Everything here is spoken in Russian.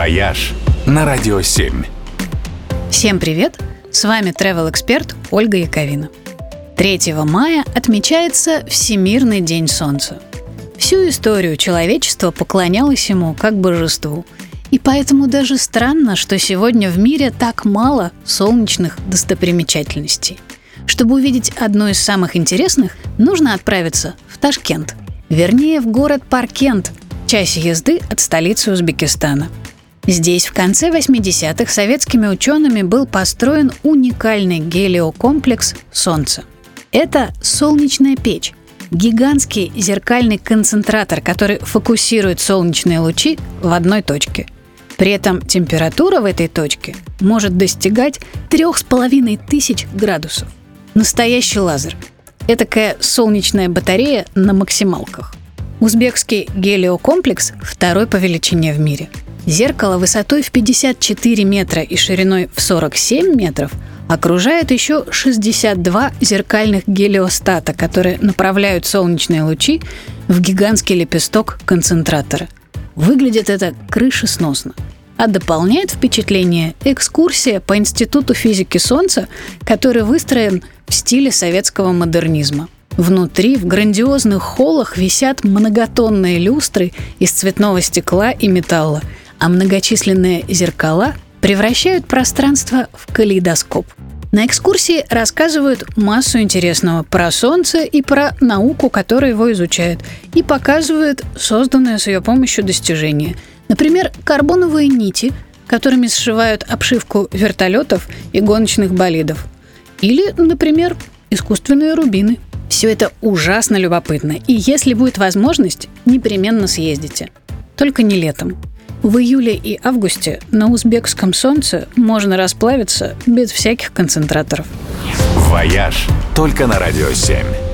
«Вояж» на Радио 7. Всем привет! С вами travel эксперт Ольга Яковина. 3 мая отмечается Всемирный день Солнца. Всю историю человечества поклонялось ему как божеству. И поэтому даже странно, что сегодня в мире так мало солнечных достопримечательностей. Чтобы увидеть одну из самых интересных, нужно отправиться в Ташкент. Вернее, в город Паркент, часе езды от столицы Узбекистана. Здесь в конце 80-х советскими учеными был построен уникальный гелиокомплекс «Солнце». Это солнечная печь, гигантский зеркальный концентратор, который фокусирует солнечные лучи в одной точке. При этом температура в этой точке может достигать 3500 градусов. Настоящий лазер. Этакая солнечная батарея на максималках. Узбекский гелиокомплекс второй по величине в мире. Зеркало высотой в 54 метра и шириной в 47 метров окружает еще 62 зеркальных гелиостата, которые направляют солнечные лучи в гигантский лепесток концентратора. Выглядит это крышесносно. А дополняет впечатление экскурсия по Институту физики Солнца, который выстроен в стиле советского модернизма – Внутри в грандиозных холлах висят многотонные люстры из цветного стекла и металла, а многочисленные зеркала превращают пространство в калейдоскоп. На экскурсии рассказывают массу интересного про Солнце и про науку, которая его изучает, и показывают созданные с ее помощью достижения. Например, карбоновые нити, которыми сшивают обшивку вертолетов и гоночных болидов. Или, например, искусственные рубины – все это ужасно любопытно, и если будет возможность, непременно съездите. Только не летом. В июле и августе на узбекском солнце можно расплавиться без всяких концентраторов. «Вояж» только на «Радио 7».